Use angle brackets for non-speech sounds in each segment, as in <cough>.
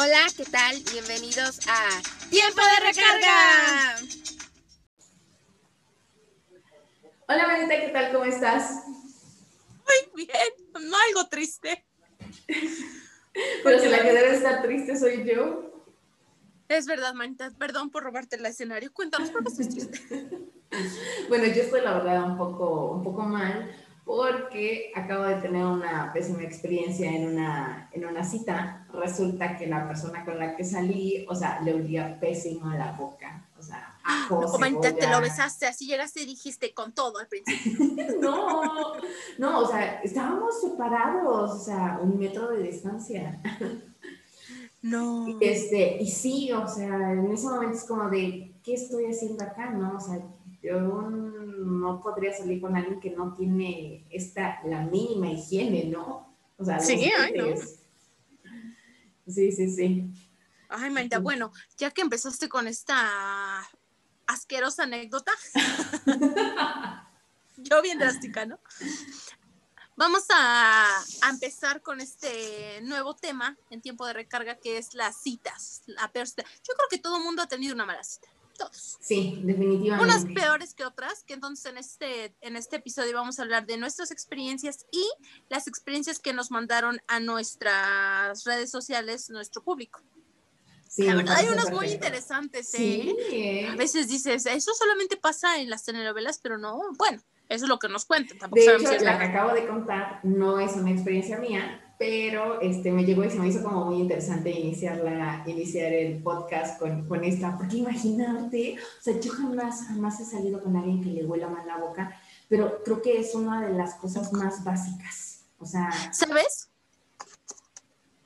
Hola, ¿qué tal? Bienvenidos a Tiempo de Recarga. Hola, Manita, ¿qué tal? ¿Cómo estás? Muy bien, algo triste. <laughs> Pero si la que debe estar triste soy yo. Es verdad, Manita, perdón por robarte el escenario. Cuéntanos por qué estás triste. <laughs> bueno, yo estoy la verdad un poco, un poco mal porque acabo de tener una pésima experiencia en una, en una cita. Resulta que la persona con la que salí, o sea, le olía pésimo a la boca. O sea, ajo, no, te lo besaste, así llegaste y dijiste con todo al principio. <laughs> no, no, o sea, estábamos separados, o sea, un metro de distancia. No. Y, este, y sí, o sea, en ese momento es como de, ¿qué estoy haciendo acá? ¿No? O sea, yo no podría salir con alguien que no tiene esta, la mínima higiene, ¿no? O sea, sí, ay, no. Sí, sí, sí. Ay, Marita, bueno, ya que empezaste con esta asquerosa anécdota, <laughs> yo bien drástica, ¿no? Vamos a, a, empezar con este nuevo tema en tiempo de recarga que es las citas. La Yo creo que todo el mundo ha tenido una mala cita Sí, definitivamente. Unas peores que otras, que entonces en este, en este episodio vamos a hablar de nuestras experiencias y las experiencias que nos mandaron a nuestras redes sociales nuestro público. Sí, la verdad hay unas muy interesantes, ¿eh? A veces dices, eso solamente pasa en las telenovelas, pero no, bueno, eso es lo que nos cuentan. Tampoco de hecho, la que acabo de contar no es una experiencia mía, pero este, me llegó y se me hizo como muy interesante iniciar, la, iniciar el podcast con, con esta, porque imagínate, o sea, yo jamás, jamás he salido con alguien que le huela mal la boca, pero creo que es una de las cosas más básicas, o sea... ¿Sabes?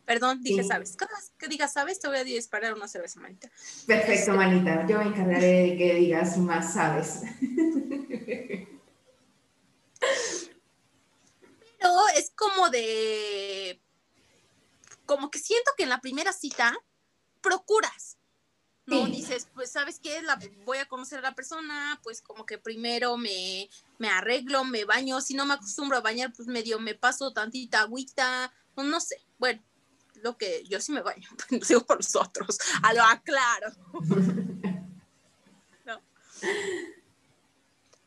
Perdón, dije, ¿sabes? Cada vez que digas, ¿sabes? Te voy a disparar una cerveza, manita. Perfecto, este manita. Yo me encargaré de que digas más, ¿sabes? <laughs> es como de, como que siento que en la primera cita procuras, ¿no? Dices, pues, ¿sabes qué? La, voy a conocer a la persona, pues como que primero me, me arreglo, me baño, si no me acostumbro a bañar, pues medio me paso tantita agüita, pues, no sé, bueno, lo que yo sí me baño, <laughs> digo por los otros, a lo aclaro. <laughs> ¿No?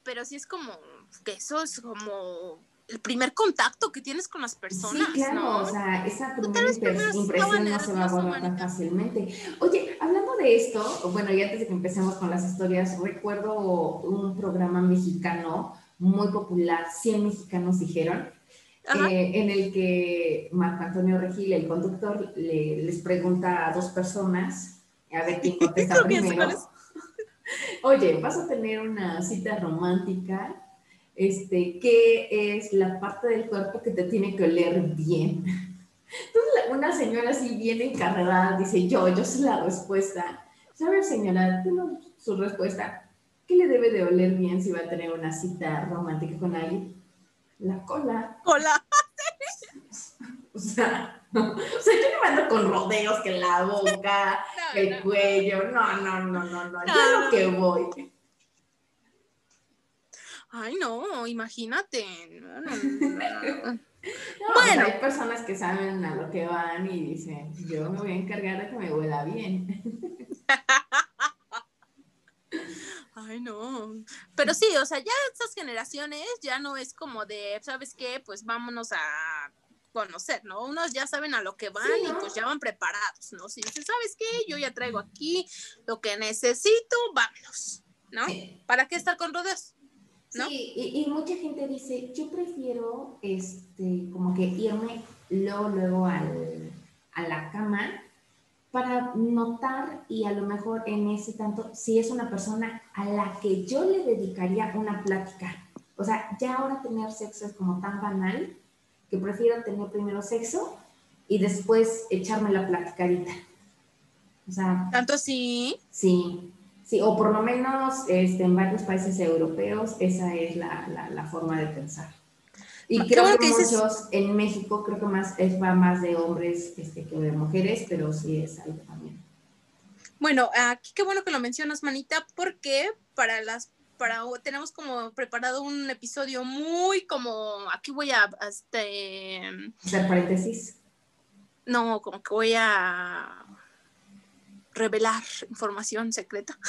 Pero sí es como que eso es como el primer contacto que tienes con las personas. Sí, claro, o sea, esa primera impresión no se va a borrar tan fácilmente. Oye, hablando de esto, bueno, y antes de que empecemos con las historias, recuerdo un programa mexicano muy popular, 100 mexicanos dijeron, eh, en el que Marco Antonio Regil, el conductor, le, les pregunta a dos personas, a ver quién <laughs> contesta primero. <laughs> Oye, ¿vas a tener una cita romántica? Este, qué es la parte del cuerpo que te tiene que oler bien. <laughs> Entonces, una señora así bien encarregada dice, yo, yo sé la respuesta. ¿Sabe, señora? Tengo su respuesta. ¿Qué le debe de oler bien si va a tener una cita romántica con alguien? La cola. Cola. <laughs> o sea, <laughs> o sea, yo no ando con rodeos que la boca, el cuello. No, no, no, no, no. no. Yo lo que voy Ay, no, imagínate. <laughs> bueno, hay personas que saben a lo que van y dicen, yo me voy a encargar de que me huela bien. <laughs> Ay, no. Pero sí, o sea, ya estas generaciones ya no es como de, ¿sabes qué? Pues vámonos a conocer, ¿no? Unos ya saben a lo que van y pues ya van preparados, ¿no? Si dicen, ¿sabes qué? Yo ya traigo aquí lo que necesito, vámonos, ¿no? ¿Para qué estar con rodeos? Sí, y, mucha gente dice, yo prefiero este, como que irme luego, luego al, a la cama para notar y a lo mejor en ese tanto, si es una persona a la que yo le dedicaría una plática. O sea, ya ahora tener sexo es como tan banal que prefiero tener primero sexo y después echarme la platicadita. O sea. ¿Tanto sí? Sí. Sí, o por lo menos este, en varios países europeos esa es la, la, forma de pensar. Y creo que, muchos en México, creo que más es va más de hombres este, que de mujeres, pero sí es algo también. Bueno, aquí qué bueno que lo mencionas, Manita, porque para las para tenemos como preparado un episodio muy como aquí voy a este hacer paréntesis. No, como que voy a revelar información secreta,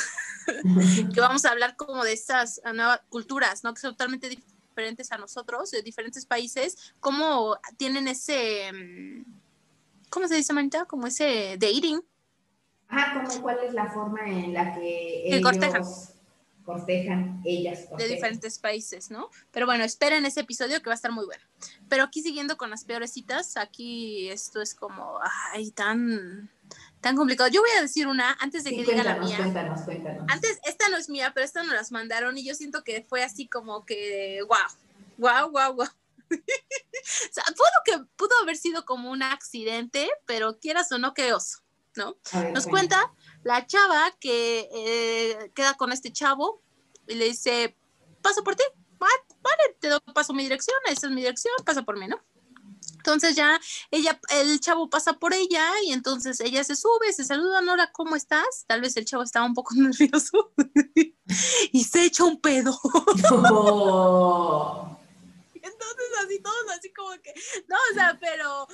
<laughs> que vamos a hablar como de estas nuevas culturas, ¿no? Que son totalmente diferentes a nosotros, de diferentes países, cómo tienen ese, mm, ¿cómo se dice, Manita? Como ese dating. Ajá, como cuál es la forma en la que ellos cortejan, ellas De diferentes países, ¿no? Pero bueno, esperen ese episodio que va a estar muy bueno. Pero aquí siguiendo con las peores citas, aquí esto es como, ay, tan tan complicado. Yo voy a decir una antes de que diga la mía. Cuéntanos, cuéntanos. Antes, esta no es mía, pero esta nos las mandaron y yo siento que fue así como que, wow, wow, wow, wow. o sea, pudo, que, pudo haber sido como un accidente, pero quieras o no, qué oso, ¿no? Nos cuenta la chava que eh, queda con este chavo y le dice, paso por ti, vale, te doy paso mi dirección, esa es mi dirección, pasa por mí, ¿no? Entonces ya ella, el chavo pasa por ella y entonces ella se sube, se saluda, Nora, ¿cómo estás? Tal vez el chavo estaba un poco <laughs> nervioso <laughs> y se echa un pedo. <laughs> Entonces así todos así como que, no, o sea, pero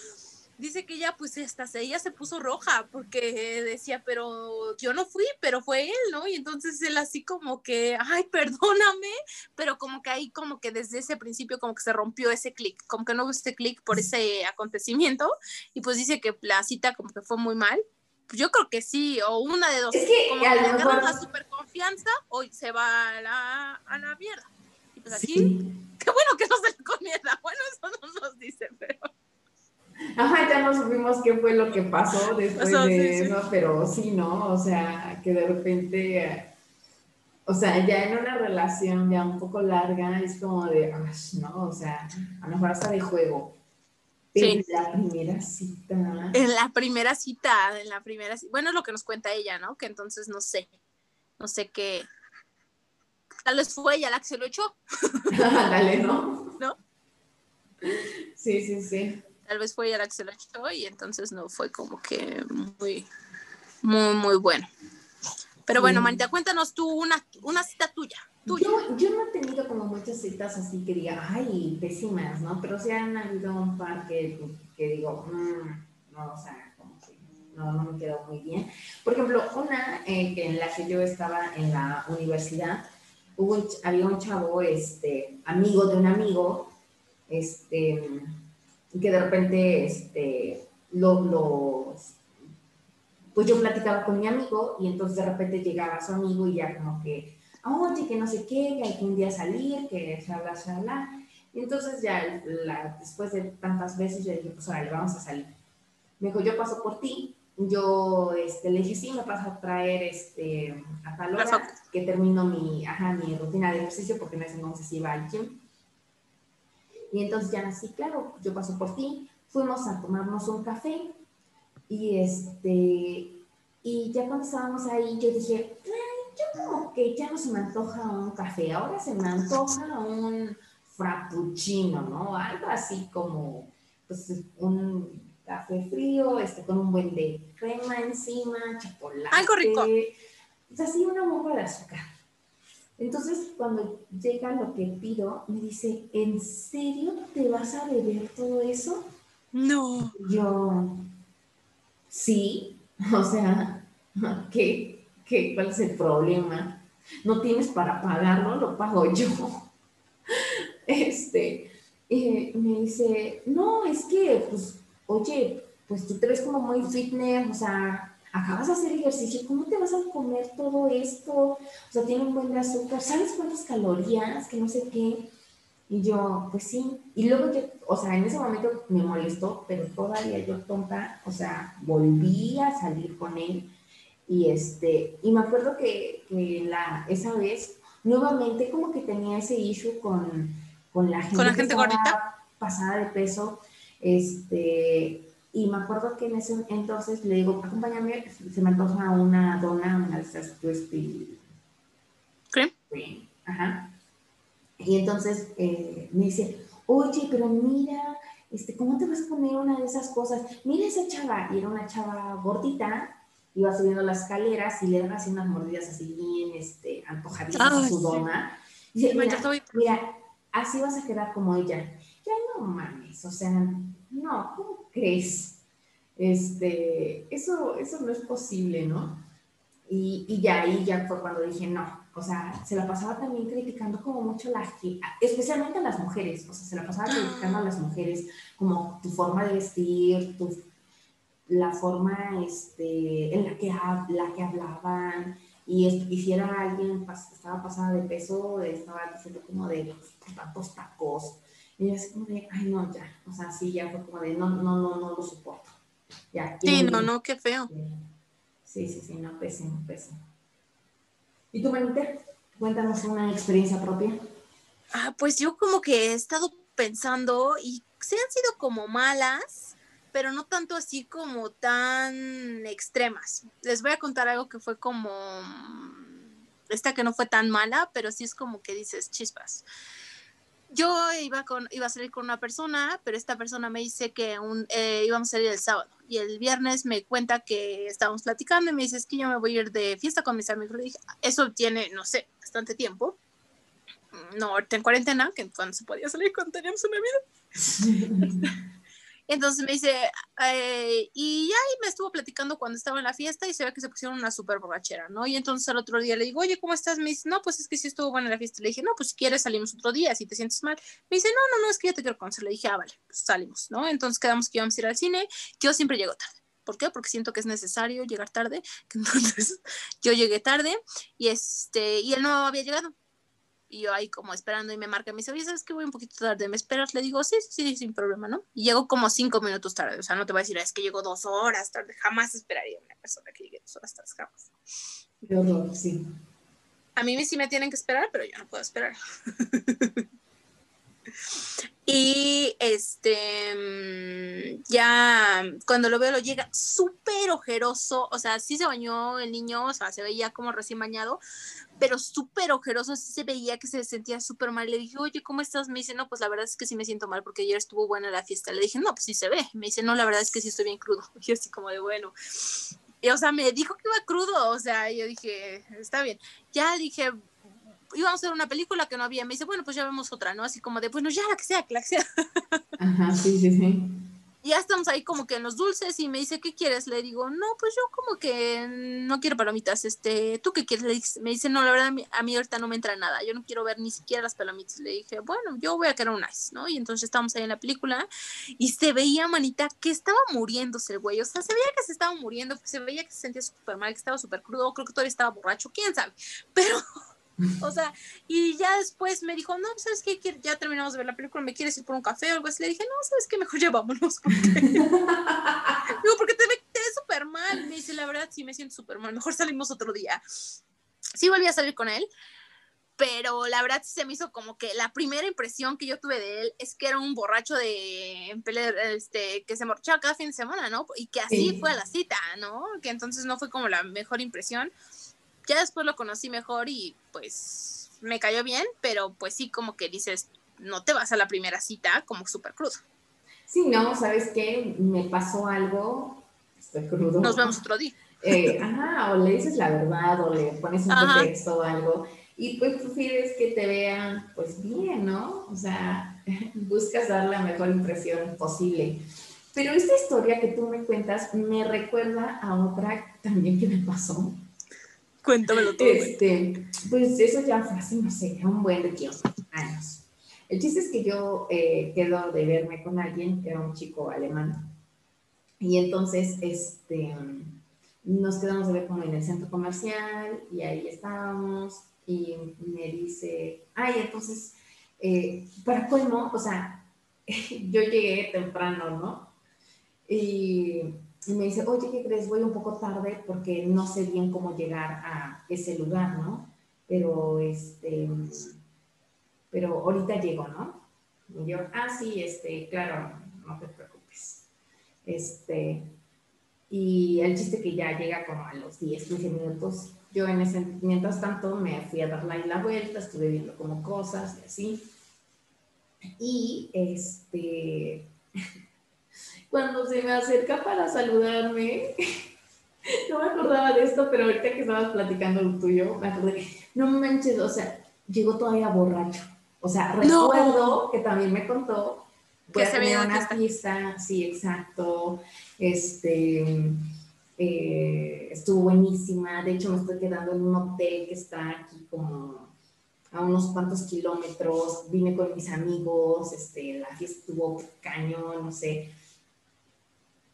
dice que ella, pues, hasta ella se puso roja porque decía, pero yo no fui, pero fue él, ¿no? Y entonces él así como que, ay, <laughs> perdóname, pero como que ahí como que desde ese principio como que se rompió ese clic, como que no hubo ese clic por ese acontecimiento y pues dice que la cita como que fue muy mal. Pues yo creo que sí, o una de dos. Es que como que le mejor... la super confianza o se va a la, a la mierda. Y pues aquí, qué bueno que no se le comienza. <laughs> Bueno, eso no nos dice, pero... Ajá, ya no supimos qué fue lo que pasó después de eso, pero sí, ¿no? O sea, que de repente, o sea, ya en una relación ya un poco larga, es como de, ¿no? O sea, a lo mejor hasta de juego. En la primera cita. En la primera cita, en la primera cita. Bueno, es lo que nos cuenta ella, ¿no? Que entonces no sé, no sé qué. Tal vez fue ella la que se lo echó. <laughs> Dale, ¿no? ¿No? Sí, sí, sí tal vez fue la que se lo echó y entonces no fue como que muy, muy, muy bueno. Pero bueno, Manita, cuéntanos tú una, una cita tuya. tuya. Yo, yo, no he tenido como muchas citas así que diga, ay, pésimas, ¿no? Pero sí han habido un par que, que digo, mmm, no, o sea, como que no, no me quedó muy bien. Por ejemplo, una eh, en la que yo estaba en la universidad, hubo, había un chavo, este, amigo de un amigo, este, que de repente, este, los, pues yo platicaba con mi amigo y entonces de repente llegaba su amigo y ya como que, oye, que no sé qué, que hay que un día salir, que shala, shala. Y entonces ya después de tantas veces yo dije, pues ahora le vamos a salir. Me dijo, yo paso por ti. Yo este, le dije, sí, me paso a traer este, a tal hora que termino mi, ajá, mi rutina de ejercicio porque en ese entonces iba al gym. Y entonces ya así, claro, yo paso por ti, fuimos a tomarnos un café y este, y ya cuando estábamos ahí, yo dije, yo como que ya no se me antoja un café, ahora se me antoja un frappuccino, ¿no? Algo así como, pues, un café frío, este, con un buen de crema encima, chocolate. Algo rico. Pues así una bomba de azúcar. Entonces, cuando llega lo que pido, me dice, ¿en serio te vas a beber todo eso? No. Yo, sí, <laughs> o sea, ¿qué, qué, cuál es el problema? No tienes para pagarlo, lo pago yo. <laughs> Este, eh, me dice, no, es que, pues, oye, pues tú te ves como muy fitness, o sea, acabas de hacer ejercicio, ¿cómo te vas a comer todo esto? O sea, tiene un buen de azúcar, ¿sabes cuántas calorías? Que no sé qué. Y yo, pues sí. Y luego yo, o sea, en ese momento me molestó, pero todavía yo tonta, o sea, volví a salir con él. Y este, y me acuerdo que, que la, esa vez, nuevamente como que tenía ese issue con, con la gente, ¿Con la gente gordita? pasada de peso. Este, y me acuerdo que en ese entonces le digo, acompáñame, se me antoja una dona, una de esas crispy. Cream. Ajá. Y entonces eh, me dice, oye, pero mira, este, ¿cómo te vas a poner una de esas cosas? Mira esa chava. Y era una chava gordita, iba subiendo las escaleras y le dan así unas mordidas así bien este, antojadísimas a su dona. Y dice, mira, mira, así vas a quedar como ella. Ya no mames, o sea, no, ¿cómo crees? Este, eso, eso no es posible, ¿no? Y, y ya ahí ya fue cuando dije, no, o sea, se la pasaba también criticando como mucho la especialmente a las mujeres, o sea, se la pasaba criticando a las mujeres, como tu forma de vestir, tu, la forma este, en la que, la que hablaban, y, y si era alguien estaba pasada de peso, estaba diciendo como de pues, tantos tacos, y es como de, ay no, ya, o sea, sí, ya fue como de, no, no, no, no lo soporto. Ya, sí, no, no, qué feo. Sí, sí, sí, no, pésimo, pésimo. ¿Y tú, Manita? Cuéntanos una experiencia propia. Ah, pues yo como que he estado pensando y se han sido como malas, pero no tanto así como tan extremas. Les voy a contar algo que fue como esta que no fue tan mala, pero sí es como que dices chispas yo iba, con, iba a salir con una persona, pero esta persona me dice que un, eh, íbamos a salir el sábado. Y el viernes me cuenta que estábamos platicando y me dice, es que yo me voy a ir de fiesta con mis amigos. Le dije, eso tiene, no sé, bastante tiempo. No, ahorita en cuarentena, que cuando se podía salir cuando teníamos una vida. <laughs> Entonces me dice, eh, y ya me estuvo platicando cuando estaba en la fiesta y se ve que se pusieron una súper borrachera, ¿no? Y entonces al otro día le digo, oye, ¿cómo estás? Me dice, no, pues es que sí estuvo buena la fiesta. Le dije, no, pues si quieres salimos otro día, si te sientes mal. Me dice, no, no, no, es que ya te quiero conocer. Le dije, ah, vale, pues salimos, ¿no? Entonces quedamos que íbamos a ir al cine. Yo siempre llego tarde. ¿Por qué? Porque siento que es necesario llegar tarde. <laughs> Entonces yo llegué tarde y, este, y él no había llegado. Y yo ahí como esperando y me marca, me dice, oye, ¿sabes qué? Voy un poquito tarde, ¿me esperas? Le digo, sí, sí, sí, sin problema, ¿no? Y llego como cinco minutos tarde, o sea, no te voy a decir, es que llego dos horas tarde, jamás esperaría una persona que llegue dos horas tarde, jamás. Yo, sí. A mí sí me tienen que esperar, pero yo no puedo esperar. <laughs> Y este, mm, ya cuando lo veo, lo llega súper ojeroso. O sea, sí se bañó el niño, o sea, se veía como recién bañado, pero súper ojeroso. Sí se veía que se sentía súper mal. Le dije, oye, ¿cómo estás? Me dice, no, pues la verdad es que sí me siento mal porque ayer estuvo buena la fiesta. Le dije, no, pues sí se ve. Me dice, no, la verdad es que sí estoy bien crudo. <laughs> Yo así como de bueno. Y, o sea, me dijo que iba crudo. O sea, yo dije, está bien. Ya dije, íbamos a ver una película que no había. Me dice, bueno, pues ya vemos otra, ¿no? Así como de, bueno, ya la que sea, que la que sea. <laughs> Ajá, sí, sí, sí. Y ya estamos ahí como que en los dulces y me dice, ¿qué quieres? Le digo, no, pues yo como que no quiero palomitas, este, ¿tú qué quieres? me dice, no, la verdad, a mí ahorita no me entra nada, yo no quiero ver ni siquiera las palomitas. Le dije, bueno, yo voy a querer un ice, ¿no? Y entonces estábamos ahí en la película y se veía, manita, que estaba muriéndose el güey, o sea, se veía que se estaba muriendo, se veía que se sentía súper mal, que estaba súper crudo, creo que todavía estaba borracho, quién sabe, pero <laughs> o sea, y ya después me dijo, no, ¿sabes qué? Ya terminamos de ver la película, ¿me quieres ir por un café o algo así? Le dije, no, ¿sabes qué? Mejor ya vámonos. Porque... <laughs> Digo, porque te ves súper mal. Me dice, la verdad, sí me siento súper mal. Mejor salimos otro día. Sí volví a salir con él, pero la verdad sí se me hizo como que la primera impresión que yo tuve de él es que era un borracho de este que se morchaba cada fin de semana, ¿no? Y que así fue a la cita, ¿no? Que entonces no fue como la mejor impresión ya después lo conocí mejor y pues me cayó bien, pero pues sí como que dices, no te vas a la primera cita como súper crudo. Sí, no, ¿sabes qué? Me pasó algo, estoy crudo. Nos vemos otro día. Eh, ajá, o le dices la verdad o le pones un pretexto o algo y pues prefieres que te vean pues bien, ¿no? O sea, <laughs> buscas dar la mejor impresión posible. Pero esta historia que tú me cuentas me recuerda a otra también que me pasó <laughs> Cuéntamelo todo. Este, pues eso ya fue hace, no sé, un buen de años. El chiste es que yo eh, quedo de verme con alguien, era un chico alemán, y entonces este, nos quedamos de ver como en el centro comercial, y ahí estábamos, y me dice, ay, entonces, eh, para colmo, o sea, <laughs> yo llegué temprano, ¿no? Y y me dice, oye, ¿qué crees? Voy un poco tarde porque no sé bien cómo llegar a ese lugar, ¿no? Pero, este, pero ahorita llego, ¿no? Y yo, ah, sí, este, claro, no te preocupes. Este, y el chiste que ya llega como a los 10, 15 minutos, yo en ese, mientras tanto me fui a dar la vuelta, estuve viendo como cosas y así. Y este, cuando se me acerca para saludarme, <laughs> no me acordaba de esto, pero ahorita que estabas platicando lo tuyo, me acordé, no manches, o sea, llegó todavía borracho. O sea, recuerdo que también me contó que se veía una fiesta, sí, exacto. Este, eh, estuvo buenísima. De hecho, me estoy quedando en un hotel que está aquí como a unos cuantos kilómetros. Vine con mis amigos, este, la fiesta estuvo cañón, no sé.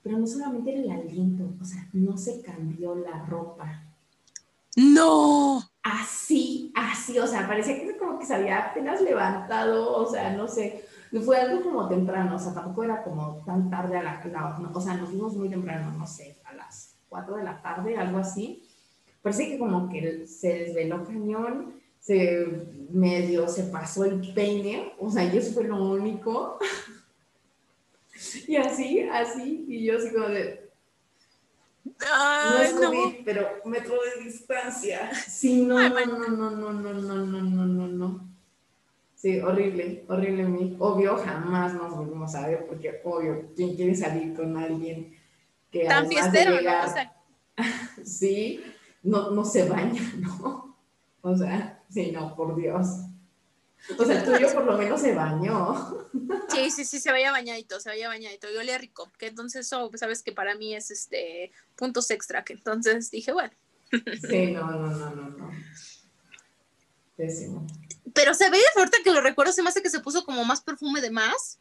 Pero no solamente era el aliento, o sea, no se cambió la ropa. No. Así, así, o sea, parecía que como que se había apenas levantado, o sea, no sé. Fue algo como temprano, o sea, tampoco era como tan tarde a la, la o sea, nos fuimos muy temprano, no sé, 4 de la tarde, algo así. Parece que como que se desveló cañón, se medio se pasó el peine, o sea, yo eso fue lo único. <laughs> y así, así, y yo así como de... no es COVID, pero metro de distancia. Sí, no, no, no, no, no, no, no, no, no, no, no. Sí, horrible, horrible. Obvio, jamás nos volvemos a ver, porque obvio, ¿quién quiere salir con alguien que Tan fiestero, ¿no? O sea... <laughs> sí, no, no se baña, ¿no? O sea, sí, no, por Dios. O sea, el tuyo por lo menos se bañó. Sí, sí, sí, se vaya bañadito, se vaya bañadito. Y olía rico, que entonces eso, sabes que para mí es este puntos extra, que entonces dije, bueno. Sí, no, no, no, no, no. Pésimo. Pero se ve, ahorita que lo recuerdo, se me hace que se puso como más perfume de más.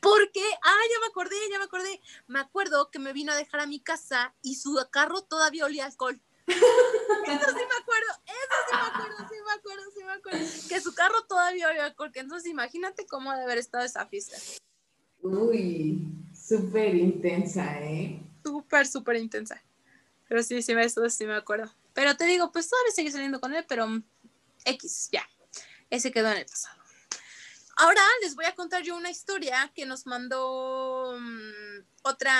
Porque, ah, ya me acordé, ya me acordé. Me acuerdo que me vino a dejar a mi casa y su carro todavía olía alcohol. Eso sí me acuerdo, eso sí me acuerdo, me acuerdo, sí me acuerdo. Que su carro todavía olía alcohol. Que entonces imagínate cómo ha de haber estado esa fiesta. Uy, súper intensa, ¿eh? Súper, súper intensa. Pero sí, sí, eso sí me acuerdo. Pero te digo, pues todavía sigue saliendo con él, pero X, ya. Ese quedó en el pasado. Ahora les voy a contar yo una historia que nos mandó mm, otra,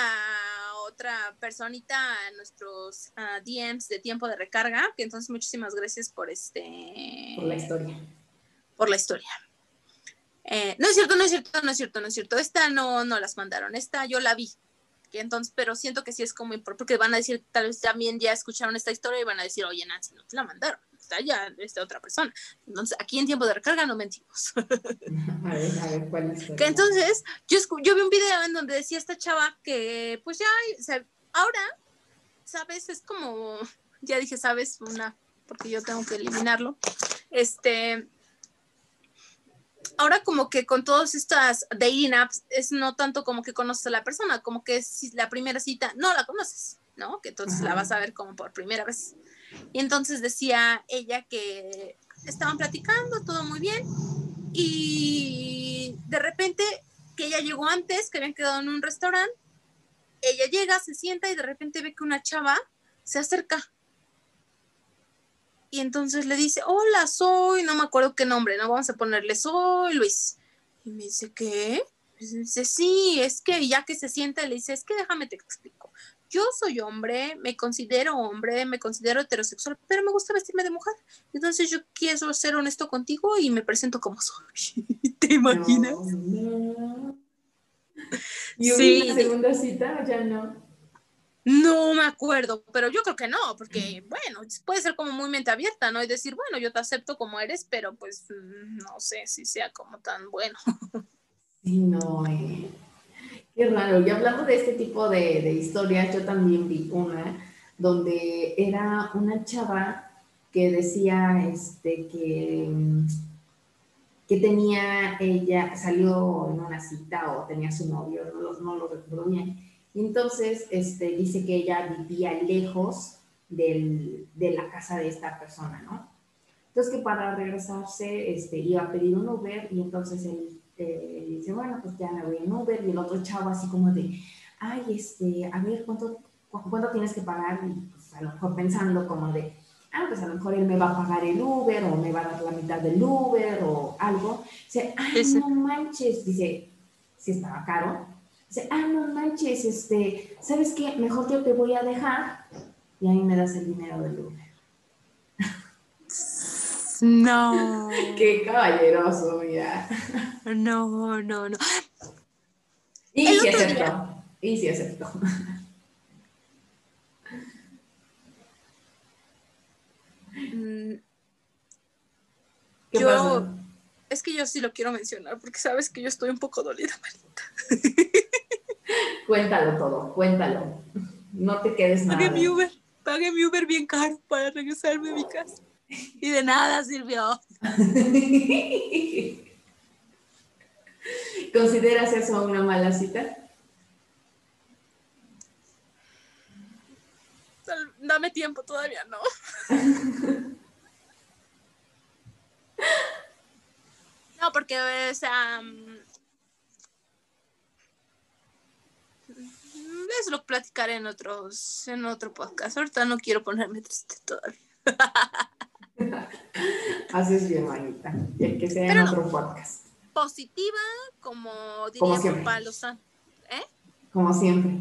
otra personita a nuestros ah, DMs de tiempo de recarga, que entonces muchísimas gracias por este... Por la historia. Por la historia. Eh, no es cierto, no es cierto, no es cierto, no es cierto. Esta no, no las mandaron, esta yo la vi. Entonces, pero siento que sí es como importante, porque van a decir, tal vez también ya escucharon esta historia y van a decir, oye, Nancy, no te la mandaron está ya esta otra persona. Entonces, aquí en tiempo de recarga no mentimos. <laughs> A ver, a ver, ¿cuál es? Que entonces, yo, yo vi un video en donde decía esta chava que, pues ya, o sea, ahora, ¿sabes? Es como, ya dije, ¿sabes? Una, porque yo tengo que eliminarlo. Este, ahora como que con todas estas dating apps es no tanto como que conoces a la persona, como que si la primera cita no la conoces, ¿no? Que entonces la vas a ver como por primera vez. Y entonces decía ella que estaban platicando, todo muy bien, y de repente que ella llegó antes, que habían quedado en un restaurante, ella llega, se sienta y de repente ve que una chava se acerca. Y entonces le dice, hola, soy, no me acuerdo qué nombre, no vamos a ponerle, soy Luis. Y me dice, ¿qué? Y dice, sí, es que ya que se sienta, le dice, es que déjame te explico yo soy hombre, me considero hombre, me considero heterosexual, pero me gusta vestirme de mujer. Entonces yo quiero ser honesto contigo y me presento como soy. <laughs> ¿Te imaginas? ¿Y sí. una segunda cita ya no? No me acuerdo, pero yo creo que no, porque bueno, puede ser como muy mente abierta, ¿no? Y decir, bueno, yo te acepto como eres, pero pues mm, no sé si sea como tan bueno. Sí, no, eh. Qué raro. Y hablando de este tipo de, de historias, yo también vi una donde era una chava que decía este, que, que tenía ella, salió en una cita o tenía su novio, no lo, no lo recuerdo bien. Entonces este, dice que ella vivía lejos del, de la casa de esta persona, ¿no? Entonces que para regresarse este, iba a pedir un Uber y entonces él eh, dice, bueno, pues ya me voy en Uber y el otro chavo así como de, ay, este, a ver, ¿cuánto, cuánto tienes que pagar? Y pues a lo mejor pensando como de, ah, pues a lo mejor él me va a pagar el Uber o me va a dar la mitad del Uber o algo. Dice, ay, no manches, dice, si estaba caro. Dice, ah, no manches, este, ¿sabes qué? Mejor yo te voy a dejar y ahí me das el dinero del Uber. No. <laughs> Qué caballeroso, mira. No, no, no. Y si aceptó. Y si aceptó. Mm. yo, es que yo sí lo quiero mencionar porque sabes que yo estoy un poco dolida, Marita. Cuéntalo todo, cuéntalo. No te quedes nada. Pagué mi Uber, pagué mi Uber bien caro para regresarme a mi casa. Y de nada sirvió. <laughs> ¿Consideras eso una mala cita? Dame tiempo, todavía no. <laughs> no, porque, o sea, es lo platicaré en otros, en otro podcast. Ahorita no quiero ponerme triste todavía. <laughs> Así es bien, manita. Y que sea en otro podcast. Positiva, como diría como papá ¿Eh? Como siempre.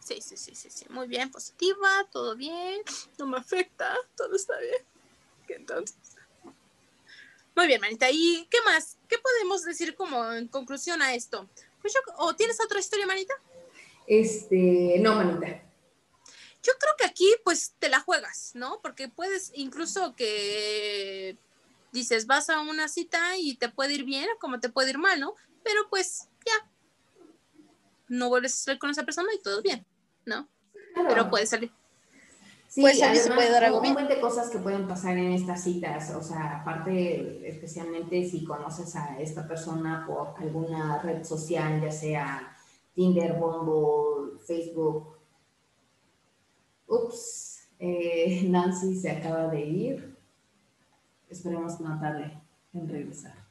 Sí, sí, sí, sí, sí. Muy bien, positiva, todo bien. No me afecta, todo está bien. Entonces. Muy bien, manita. ¿Y qué más? ¿Qué podemos decir como en conclusión a esto? Pues ¿O tienes otra historia, manita? Este, no, manita. Yo creo que aquí pues te la juegas, ¿no? Porque puedes incluso que dices, vas a una cita y te puede ir bien como te puede ir mal, ¿no? Pero pues ya, no vuelves a salir con esa persona y todo bien, ¿no? Pero puede salir. Sí, puede salir, se puede dar algo. Un de cosas que pueden pasar en estas citas, o sea, aparte, especialmente si conoces a esta persona por alguna red social, ya sea Tinder, Bumble, Facebook, Ups, eh, <laughs> Nancy se acaba de ir. Esperemos no tarde en regresar.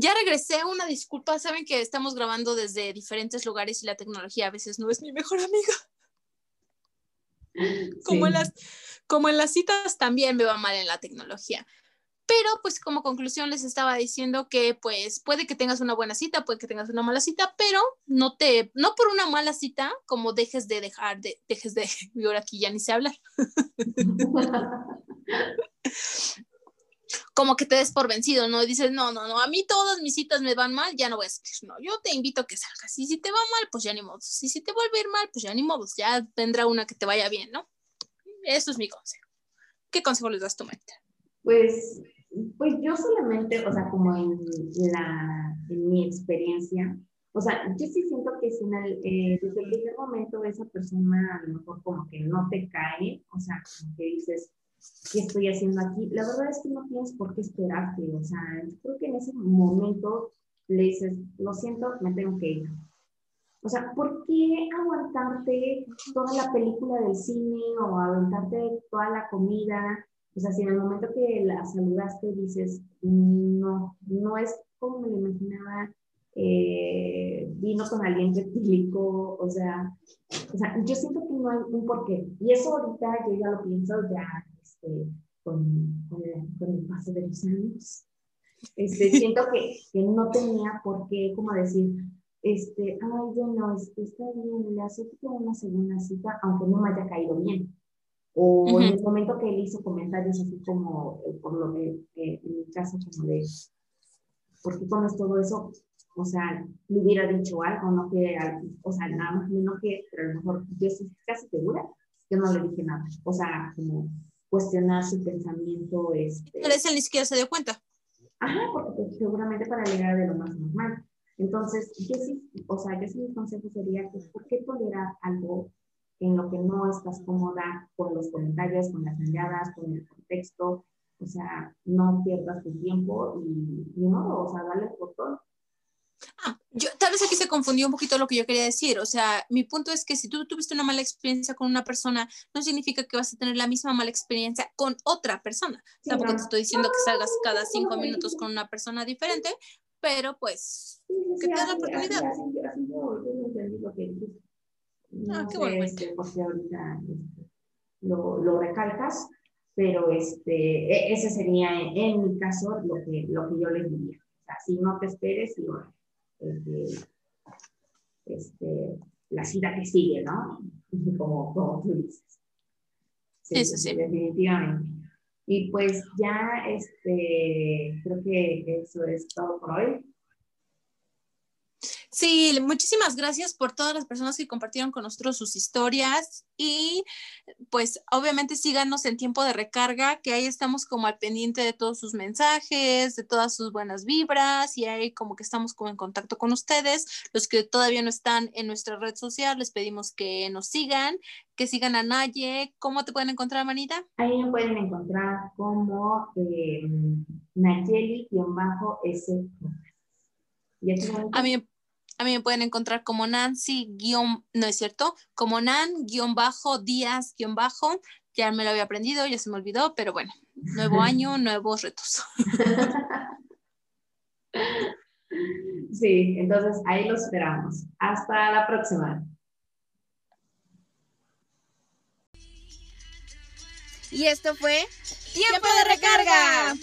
Ya regresé, una disculpa, saben que estamos grabando desde diferentes lugares y la tecnología a veces no es mi mejor amiga. Como, en las, como en las citas también me va mal en la tecnología. Pero pues como conclusión les estaba diciendo que pues puede que tengas una buena cita, puede que tengas una mala cita, pero no te, no por una mala cita como dejes de dejar de, dejes de, <laughs> y ahora aquí ya ni sé hablar. <laughs> como que te des por vencido, ¿no? Y dices, no, no, no, a mí todas mis citas me van mal, ya no voy a salir, no, yo te invito a que salgas, y si te va mal, pues ya ni modo, y si te vuelve a ir mal, pues ya ni modo, ya vendrá una que te vaya bien, ¿no? Eso es mi consejo. ¿Qué consejo les das tú, Marita? Pues, pues yo solamente, o sea, como en, la, en mi experiencia, o sea, yo sí siento que si eh, desde el primer momento esa persona a lo mejor como que no te cae, o sea, como que dices, ¿qué estoy haciendo aquí? La verdad es que no tienes por qué esperarte, o sea, creo que en ese momento le dices, lo siento, me tengo que ir. O sea, ¿por qué aguantarte toda la película del cine o aguantarte toda la comida? O sea, si en el momento que la saludaste dices, no, no es como me lo imaginaba, eh, vino con aliento etílico, o sea, o sea, yo siento que no hay un porqué. Y eso ahorita yo ya lo pienso ya este, con, con, el, paso de los años. Este, siento que, que, no tenía por qué, como decir, este, ay, bueno, este, está bien, le acepto una segunda cita, aunque no me haya caído bien. O en el momento que él hizo comentarios así como, eh, por lo que, en mi caso, como de, ¿por qué pones todo eso? O sea, le hubiera dicho algo, no que, o sea, nada más, menos que, pero a lo mejor yo estoy casi segura yo no le dije nada. O sea, como cuestionar su pensamiento. Este... Ese ni siquiera se dio cuenta. Ajá, porque pues, seguramente para llegar de lo más normal. Entonces, yo sí, o sea, yo sí mi consejo sería que, ¿por qué tolerar algo en lo que no estás cómoda con los comentarios, con las miradas, con el contexto? O sea, no pierdas tu tiempo y ni modo, o sea, dale por todo. Ah, yo, tal vez aquí se confundió un poquito lo que yo quería decir. O sea, mi punto es que si tú tuviste una mala experiencia con una persona, no significa que vas a tener la misma mala experiencia con otra persona. Tampoco te estoy diciendo que salgas cada cinco minutos con una persona diferente, pero pues, que te la oportunidad. ah, qué bueno. Este, porque ahorita lo, lo recalcas, pero este, e, ese sería en, mi caso lo que, lo que yo les diría. O sea, si no te esperes y bueno, este, este, la cita que sigue, ¿no? Como, como tú dices. Sí, Eso sí. Definitivamente. Y pues ya, este, creo que eso es todo por hoy. Sí, muchísimas gracias por todas las personas que compartieron con nosotros sus historias y pues obviamente síganos en tiempo de recarga, que ahí estamos como al pendiente de todos sus mensajes, de todas sus buenas vibras y ahí como que estamos como en contacto con ustedes. Los que todavía no están en nuestra red social, les pedimos que nos sigan, que sigan a Naye. ¿Cómo te pueden encontrar, Manita? Ahí me pueden encontrar como eh, Nayeli-S. A mí a mí me pueden encontrar como Nancy, no es cierto, como Nan-Díaz-Bajo. Ya me lo había aprendido, ya se me olvidó, pero bueno, nuevo <laughs> año, nuevos retos. <laughs> Sí, entonces ahí los esperamos. Hasta la próxima. Y esto fue Tiempo de recarga.